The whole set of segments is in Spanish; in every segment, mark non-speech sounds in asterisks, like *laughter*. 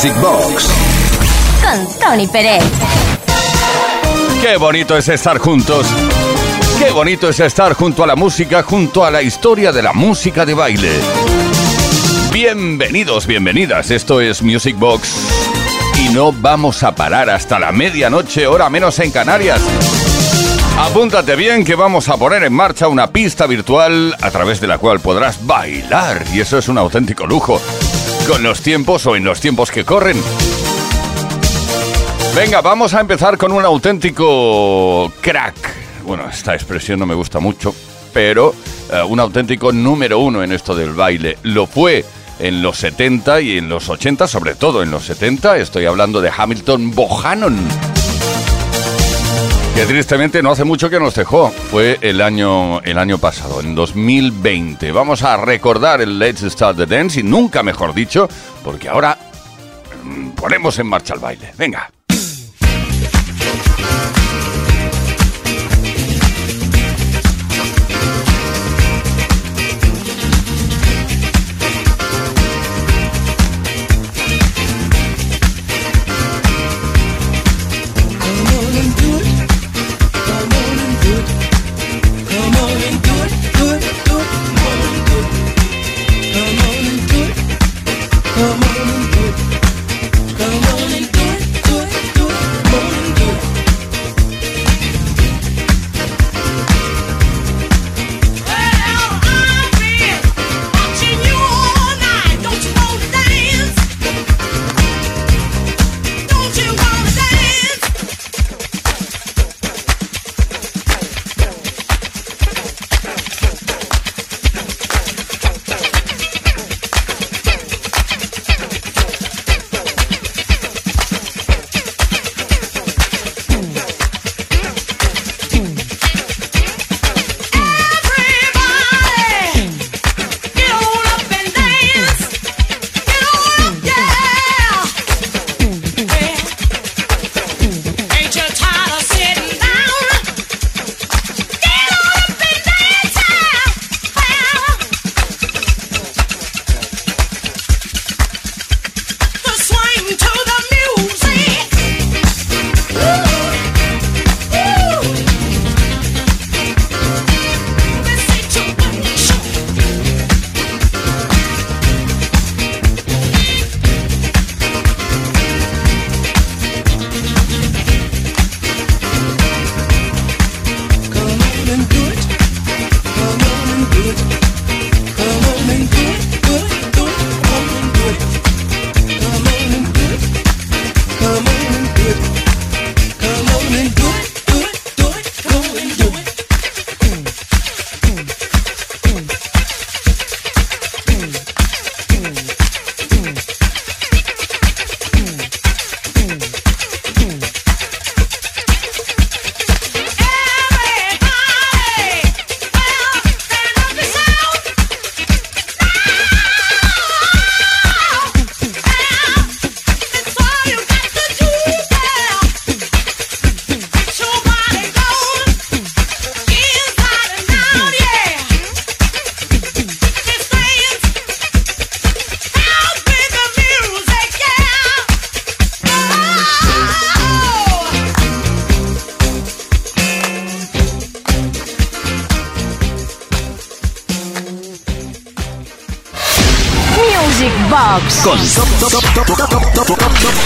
Music Box con Tony Pérez. Qué bonito es estar juntos. Qué bonito es estar junto a la música, junto a la historia de la música de baile. Bienvenidos, bienvenidas. Esto es Music Box. Y no vamos a parar hasta la medianoche, hora menos en Canarias. Apúntate bien que vamos a poner en marcha una pista virtual a través de la cual podrás bailar. Y eso es un auténtico lujo. Con los tiempos o en los tiempos que corren. Venga, vamos a empezar con un auténtico crack. Bueno, esta expresión no me gusta mucho, pero eh, un auténtico número uno en esto del baile. Lo fue en los 70 y en los 80, sobre todo en los 70. Estoy hablando de Hamilton Bohannon. Que tristemente no hace mucho que nos dejó. Fue el año, el año pasado, en 2020. Vamos a recordar el Let's Start the Dance y nunca mejor dicho, porque ahora mm, ponemos en marcha el baile. Venga.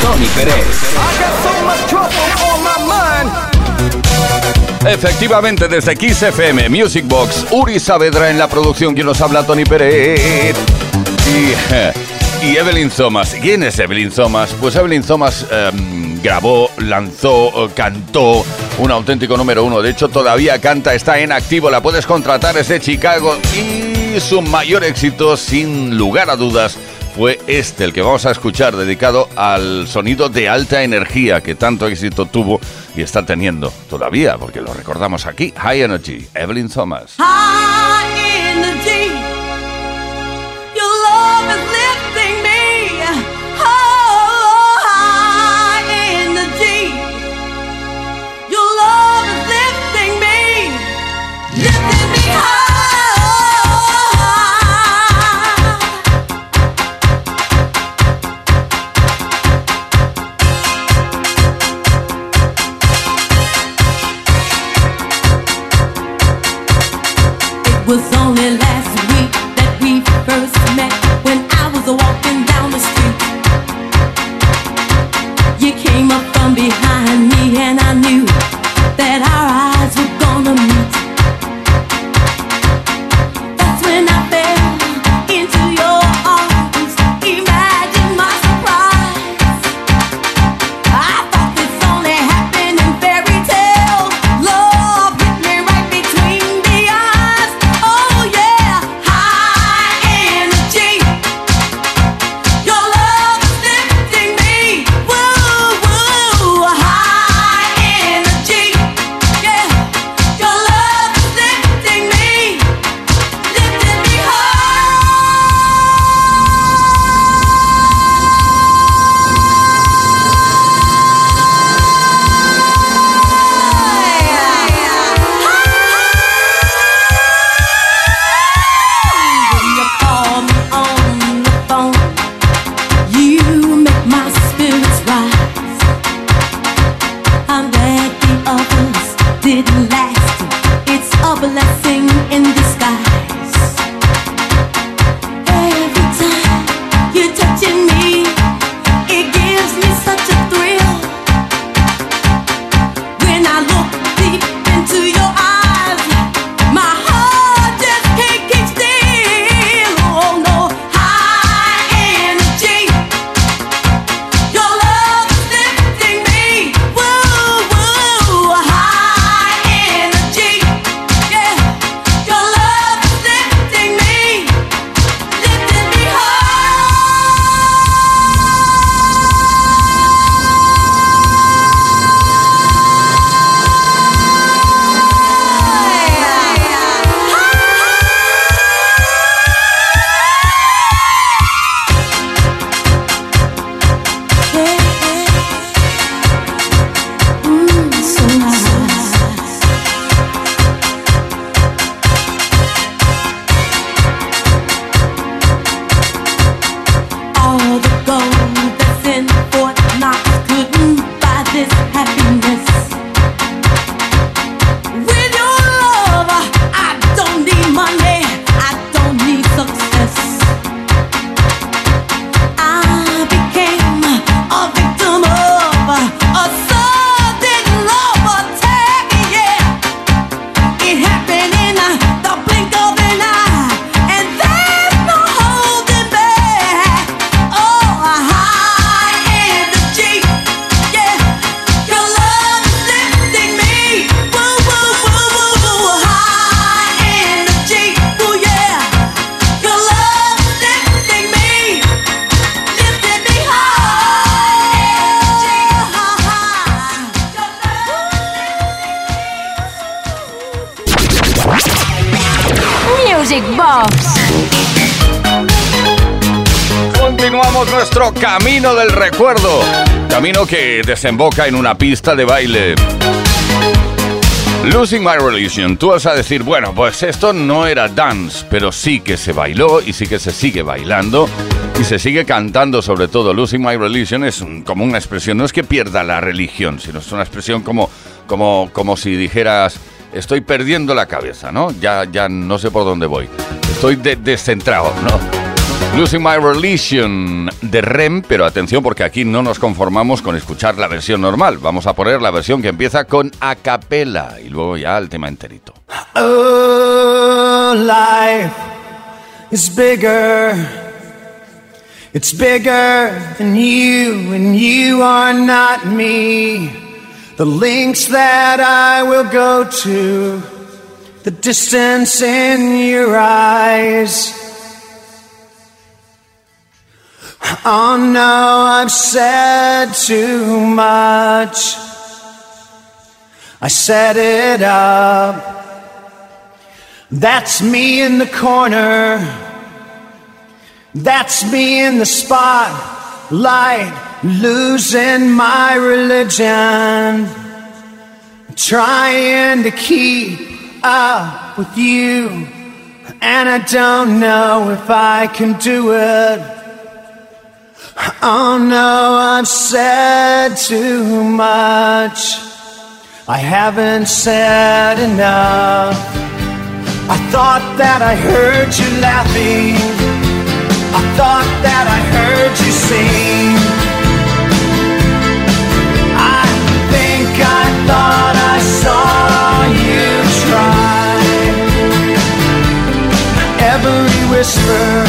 Tony Pérez. Efectivamente, desde Kiss FM Music Box, Uri Saavedra en la producción, quien nos habla, Tony Pérez. Y, y Evelyn Thomas. ¿Quién es Evelyn Thomas? Pues Evelyn Thomas em, grabó, lanzó, cantó un auténtico número uno. De hecho, todavía canta, está en activo, la puedes contratar, es de Chicago. Y su mayor éxito, sin lugar a dudas, fue este, el que vamos a escuchar, dedicado al sonido de alta energía que tanto éxito tuvo y está teniendo todavía, porque lo recordamos aquí, High Energy, Evelyn Thomas. Camino que desemboca en una pista de baile. Losing My Religion. Tú vas a decir, bueno, pues esto no era dance, pero sí que se bailó y sí que se sigue bailando y se sigue cantando sobre todo. Losing My Religion es como una expresión, no es que pierda la religión, sino es una expresión como, como, como si dijeras, estoy perdiendo la cabeza, ¿no? Ya, ya no sé por dónde voy. Estoy descentrado, ¿no? Losing My Religion de Rem, pero atención porque aquí no nos conformamos con escuchar la versión normal. Vamos a poner la versión que empieza con a capela y luego ya el tema enterito. Oh, life is bigger. It's bigger than you, and you are not me. The links that I will go to, the distance in your eyes. Oh no, I've said too much. I set it up. That's me in the corner. That's me in the spotlight, losing my religion. Trying to keep up with you, and I don't know if I can do it. Oh no, I've said too much. I haven't said enough. I thought that I heard you laughing. I thought that I heard you sing. I think I thought I saw you try. Every whisper,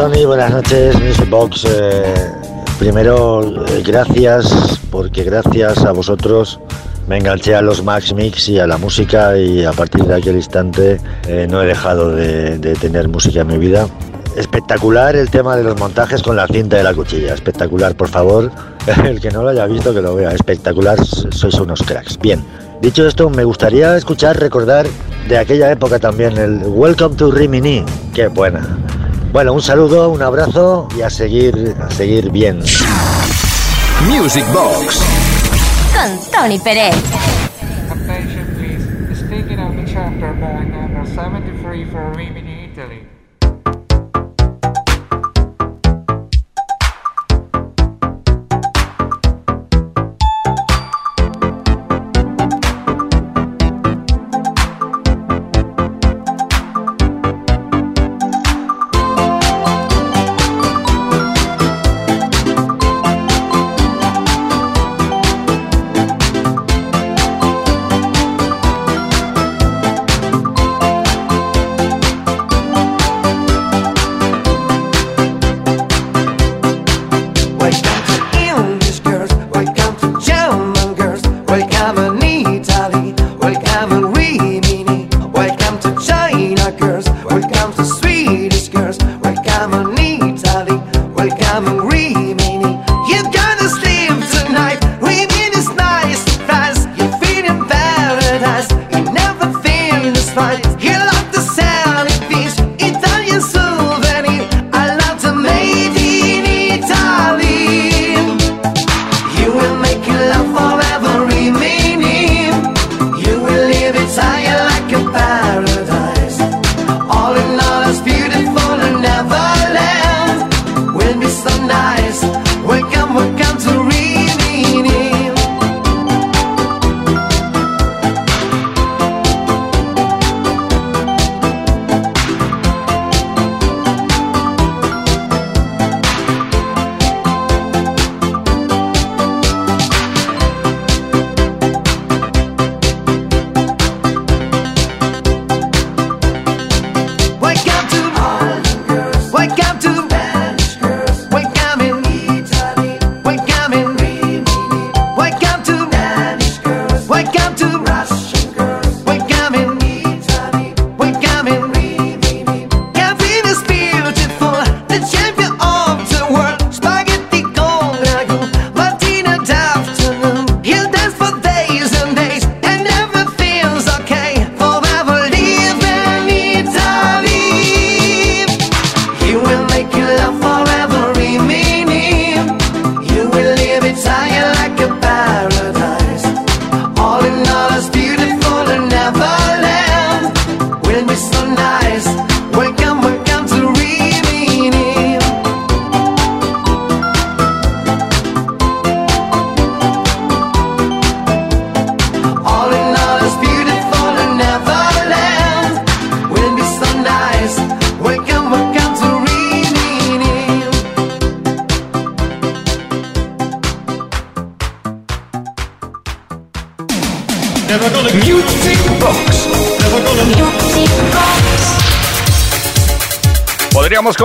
Tony. Buenas noches, Music Box. Eh, primero, eh, gracias, porque gracias a vosotros me enganché a los Max Mix y a la música y a partir de aquel instante eh, no he dejado de, de tener música en mi vida. Espectacular el tema de los montajes con la cinta de la cuchilla. Espectacular, por favor. *laughs* El que no lo haya visto, que lo vea. Espectacular, sois unos cracks. Bien, dicho esto, me gustaría escuchar, recordar de aquella época también el Welcome to Rimini. Qué buena. Bueno, un saludo, un abrazo y a seguir, a seguir bien. Music Box. Con Tony Pérez. Attention please. Speaking of the chapter boy number 73 for Rimini, Italy.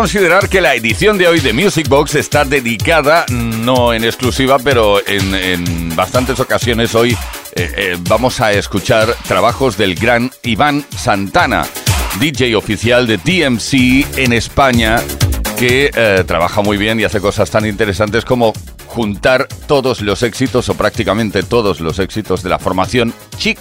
Considerar que la edición de hoy de Music Box está dedicada, no en exclusiva, pero en, bastantes ocasiones hoy eh, eh, vamos a escuchar trabajos del gran Iván Santana, DJ oficial de DMC en España, que eh, trabaja muy bien y hace cosas tan interesantes como juntar todos los éxitos o prácticamente todos los éxitos de la formación Chic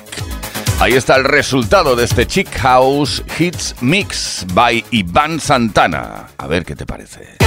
Ahí está el resultado de este Chick House Hits Mix by Iván Santana. A ver qué te parece.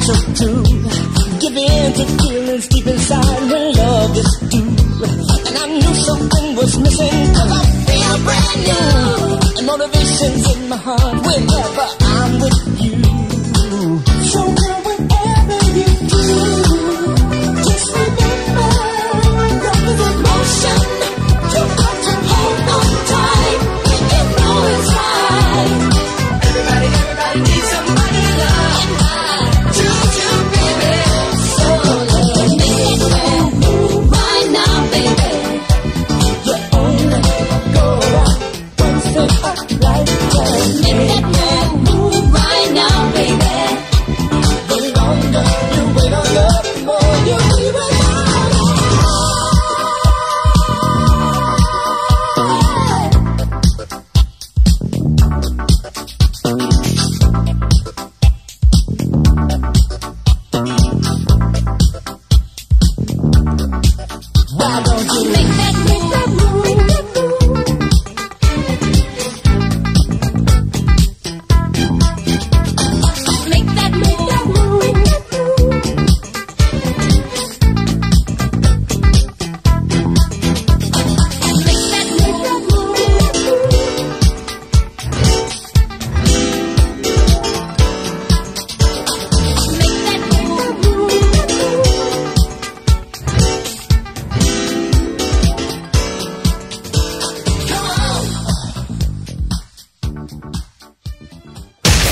natural too. Give in to feelings deep inside when love is due. And I knew something was missing cause I feel brand new. And motivation's in my heart whenever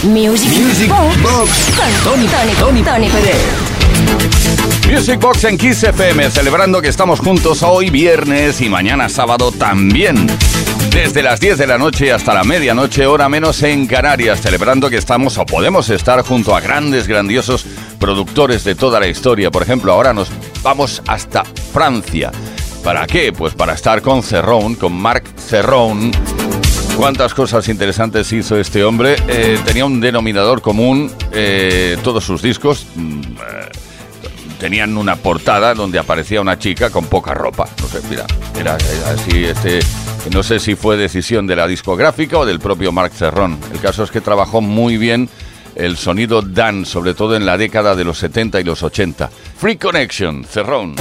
Music, Box con Tony, Tony, Tony, Music Box en Kiss FM, celebrando que estamos juntos hoy viernes y mañana sábado también. Desde las 10 de la noche hasta la medianoche, hora menos en Canarias, celebrando que estamos o podemos estar junto a grandes, grandiosos productores de toda la historia. Por ejemplo, ahora nos vamos hasta Francia. ¿Para qué? Pues para estar con Cerrón, con Marc Cerrón cuántas cosas interesantes hizo este hombre. Eh, tenía un denominador común, eh, todos sus discos mm, eh, tenían una portada donde aparecía una chica con poca ropa. No sé, mira, era así, este, no sé si fue decisión de la discográfica o del propio Marc Cerrón. El caso es que trabajó muy bien el sonido Dan, sobre todo en la década de los 70 y los 80. Free Connection, Cerrón.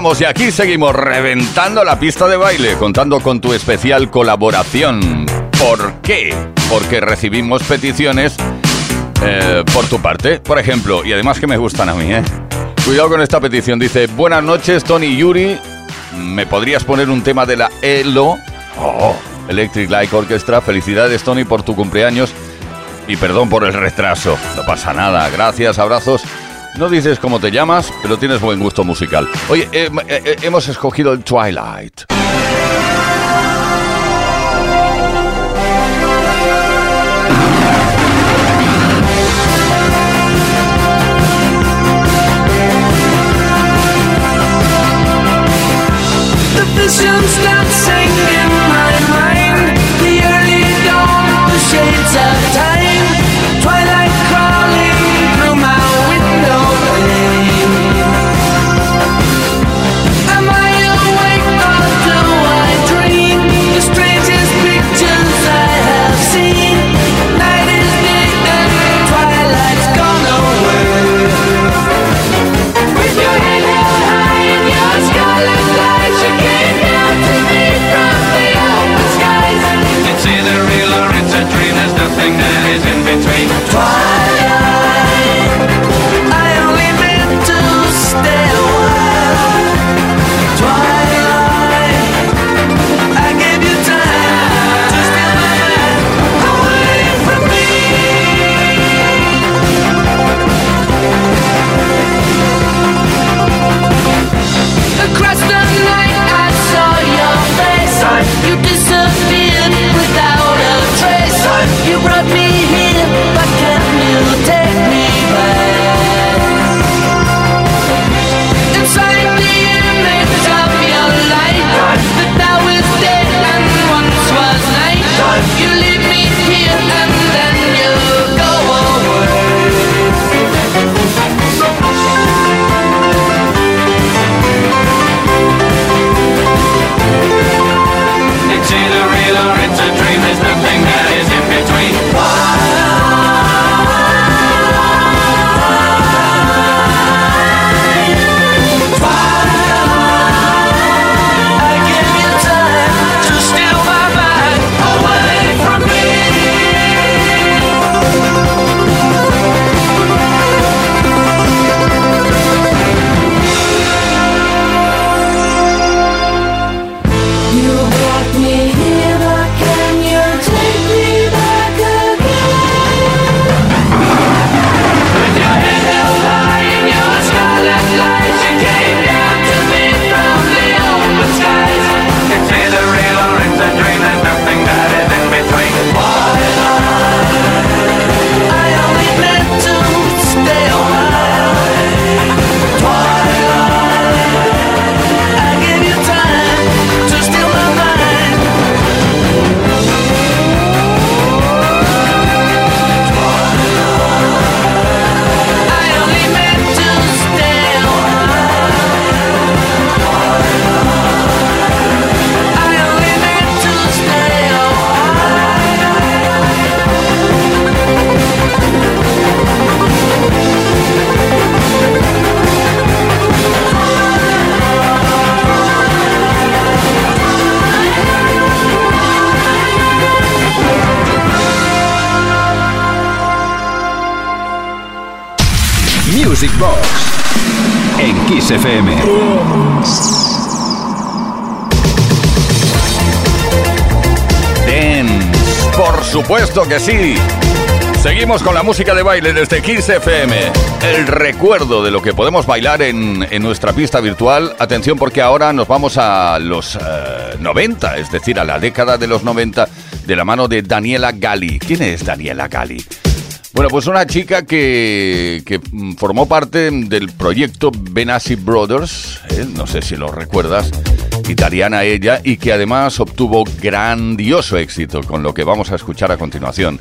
Y aquí seguimos reventando la pista de baile, contando con tu especial colaboración. ¿Por qué? Porque recibimos peticiones eh, por tu parte, por ejemplo, y además que me gustan a mí, ¿eh? Cuidado con esta petición, dice, buenas noches Tony Yuri, ¿me podrías poner un tema de la ELO? Oh, Electric Light Orchestra, felicidades Tony por tu cumpleaños y perdón por el retraso, no pasa nada, gracias, abrazos. No dices cómo te llamas, pero tienes buen gusto musical. Oye, eh, eh, eh, hemos escogido el Twilight. Supuesto que sí. Seguimos con la música de baile desde Kiss FM. El recuerdo de lo que podemos bailar en, en nuestra pista virtual. Atención porque ahora nos vamos a los 90, eh, es decir, a la década de los 90, de la mano de Daniela Gali. ¿Quién es Daniela Gali? Bueno, pues una chica que, que formó parte del proyecto Benassi Brothers, ¿eh? no sé si lo recuerdas, italiana ella, y que además obtuvo grandioso éxito con lo que vamos a escuchar a continuación.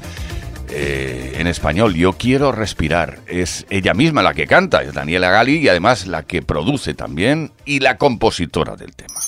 Eh, en español, Yo quiero respirar. Es ella misma la que canta, es Daniela Gali y además la que produce también y la compositora del tema.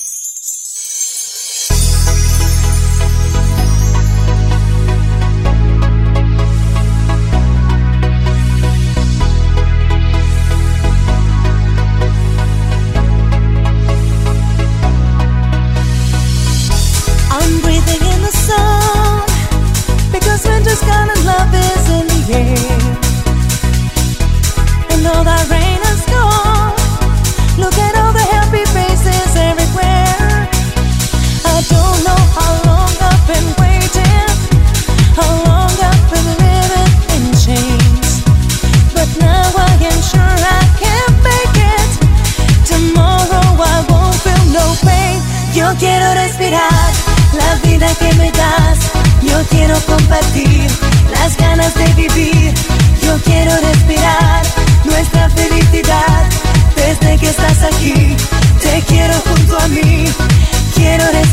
quiero compartir las ganas de vivir. Yo quiero respirar nuestra felicidad desde que estás aquí. Te quiero junto a mí. Quiero respirar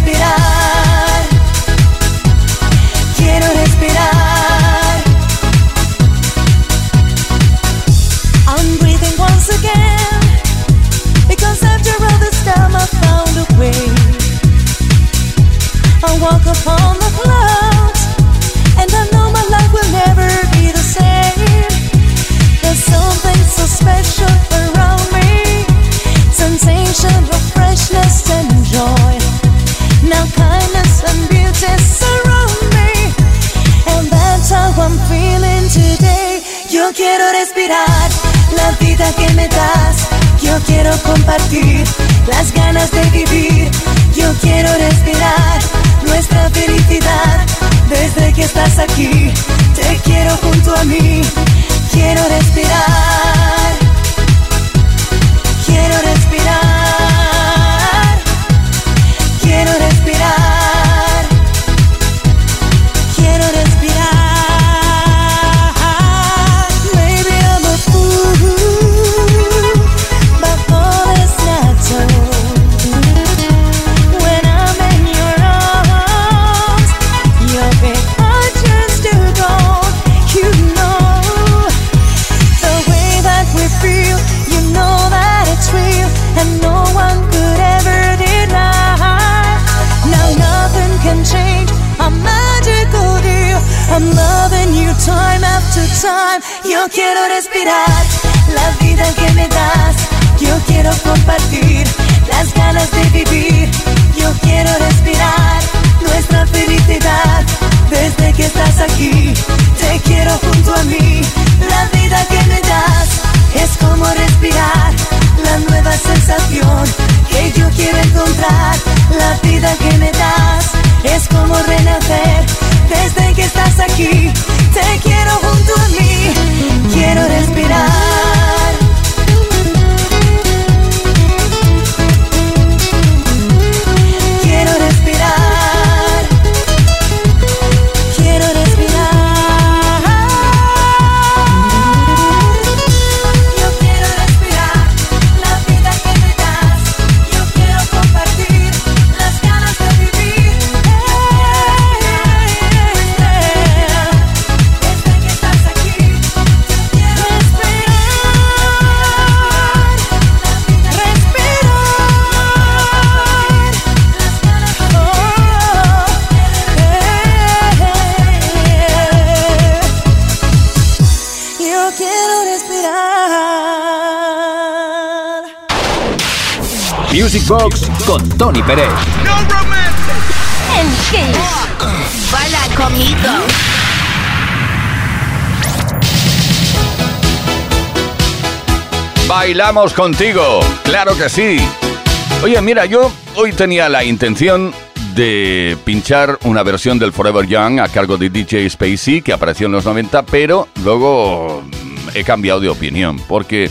La vida que me das es como respirar la nueva sensación que yo quiero encontrar. La vida que me das es como renacer desde que estás aquí. Te quiero junto a mí, quiero respirar. Music Box con Tony Pérez. No En Kiss. Baila conmigo. Bailamos contigo, claro que sí. Oye, mira, yo hoy tenía la intención de pinchar una versión del Forever Young a cargo de DJ Spacey que apareció en los 90, pero luego he cambiado de opinión porque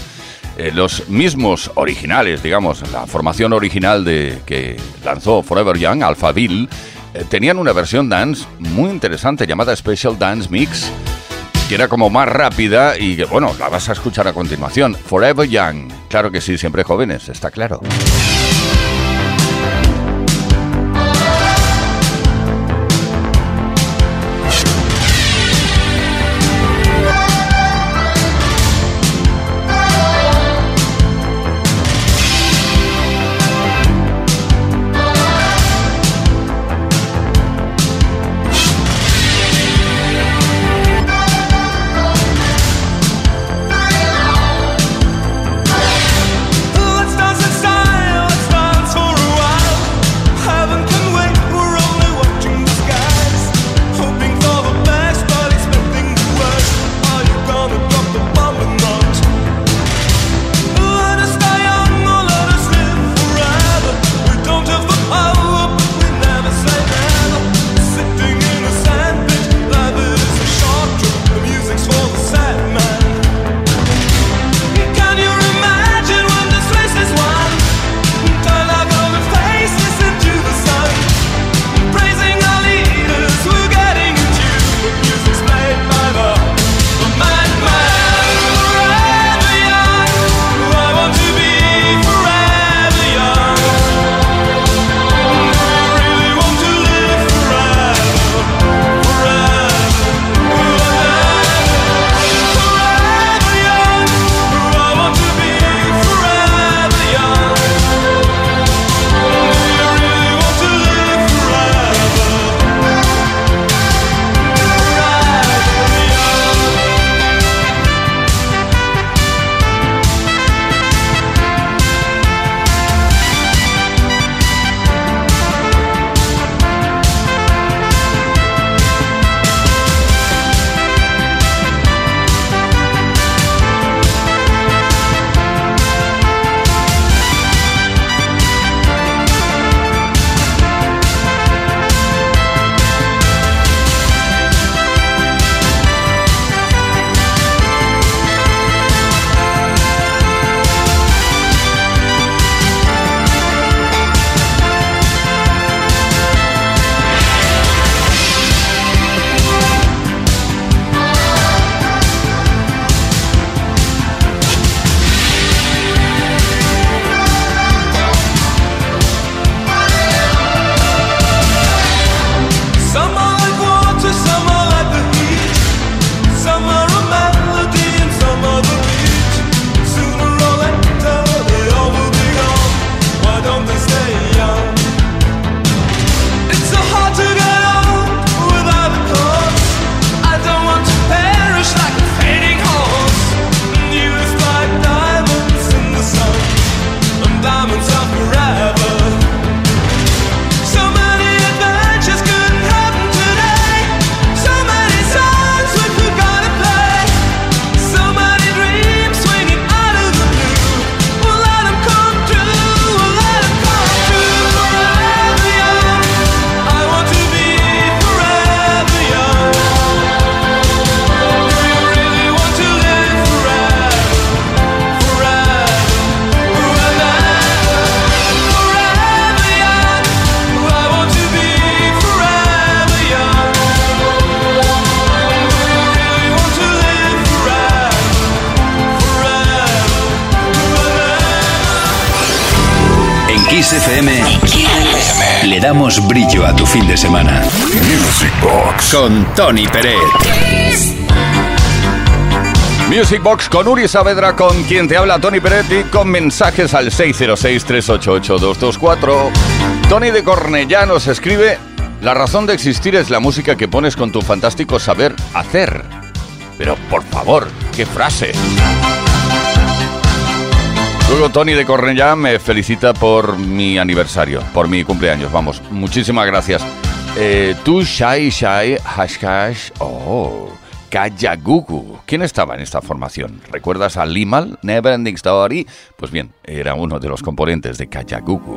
eh, los mismos originales, digamos, la formación original de que lanzó Forever Young, Alphaville, eh, tenían una versión dance muy interesante llamada Special Dance Mix, que era como más rápida y que, bueno, la vas a escuchar a continuación. Forever Young, claro que sí, siempre jóvenes, está claro. Brillo a tu fin de semana. Music Box con Tony Pérez. Music Box con Uri Saavedra, con quien te habla Tony Peretti, con mensajes al 606-388-224. Tony de Cornellá nos escribe: La razón de existir es la música que pones con tu fantástico saber hacer. Pero por favor, qué frase. Luego Tony de Cornellá me felicita por mi aniversario, por mi cumpleaños. Vamos, muchísimas gracias. Eh, tú, Shy, Shy, Hash, Hash. Oh, Kajagugu. ¿Quién estaba en esta formación? ¿Recuerdas a Limal, Neverending Story? Pues bien, era uno de los componentes de Kajagugu.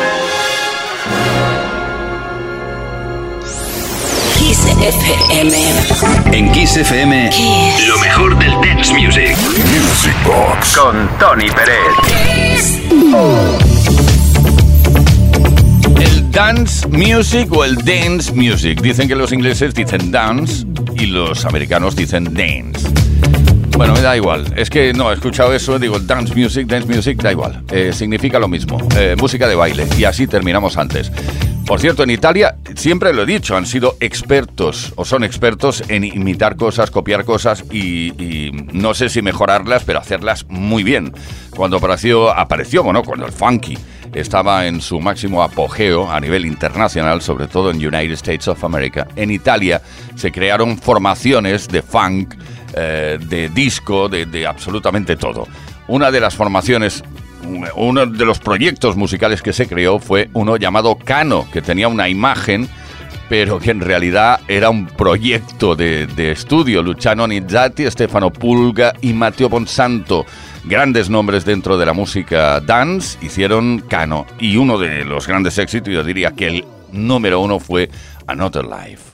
Kiss FM. En Kiss FM, lo mejor del dance music. Music Box con Tony Pérez. El dance music o el dance music. Dicen que los ingleses dicen dance y los americanos dicen dance. Bueno, me da igual. Es que no, he escuchado eso, digo, dance music, dance music, da igual. Eh, significa lo mismo. Eh, música de baile. Y así terminamos antes. Por cierto, en Italia, siempre lo he dicho, han sido expertos o son expertos en imitar cosas, copiar cosas y, no sé si mejorarlas, pero hacerlas muy bien. Cuando apareció, apareció, bueno, cuando el funky estaba en su máximo apogeo a nivel internacional, sobre todo en United States of America, en Italia se crearon formaciones de funk, eh, de disco, de absolutamente todo. Una de las formaciones uno de los proyectos musicales que se creó fue uno llamado Cano, que tenía una imagen, pero que en realidad era un proyecto de, estudio. Luciano Nizzati, Stefano Pulga y Matteo Bonsanto, grandes nombres dentro de la música dance, hicieron Cano. Y uno de los grandes éxitos, yo diría que el número uno fue Another Life.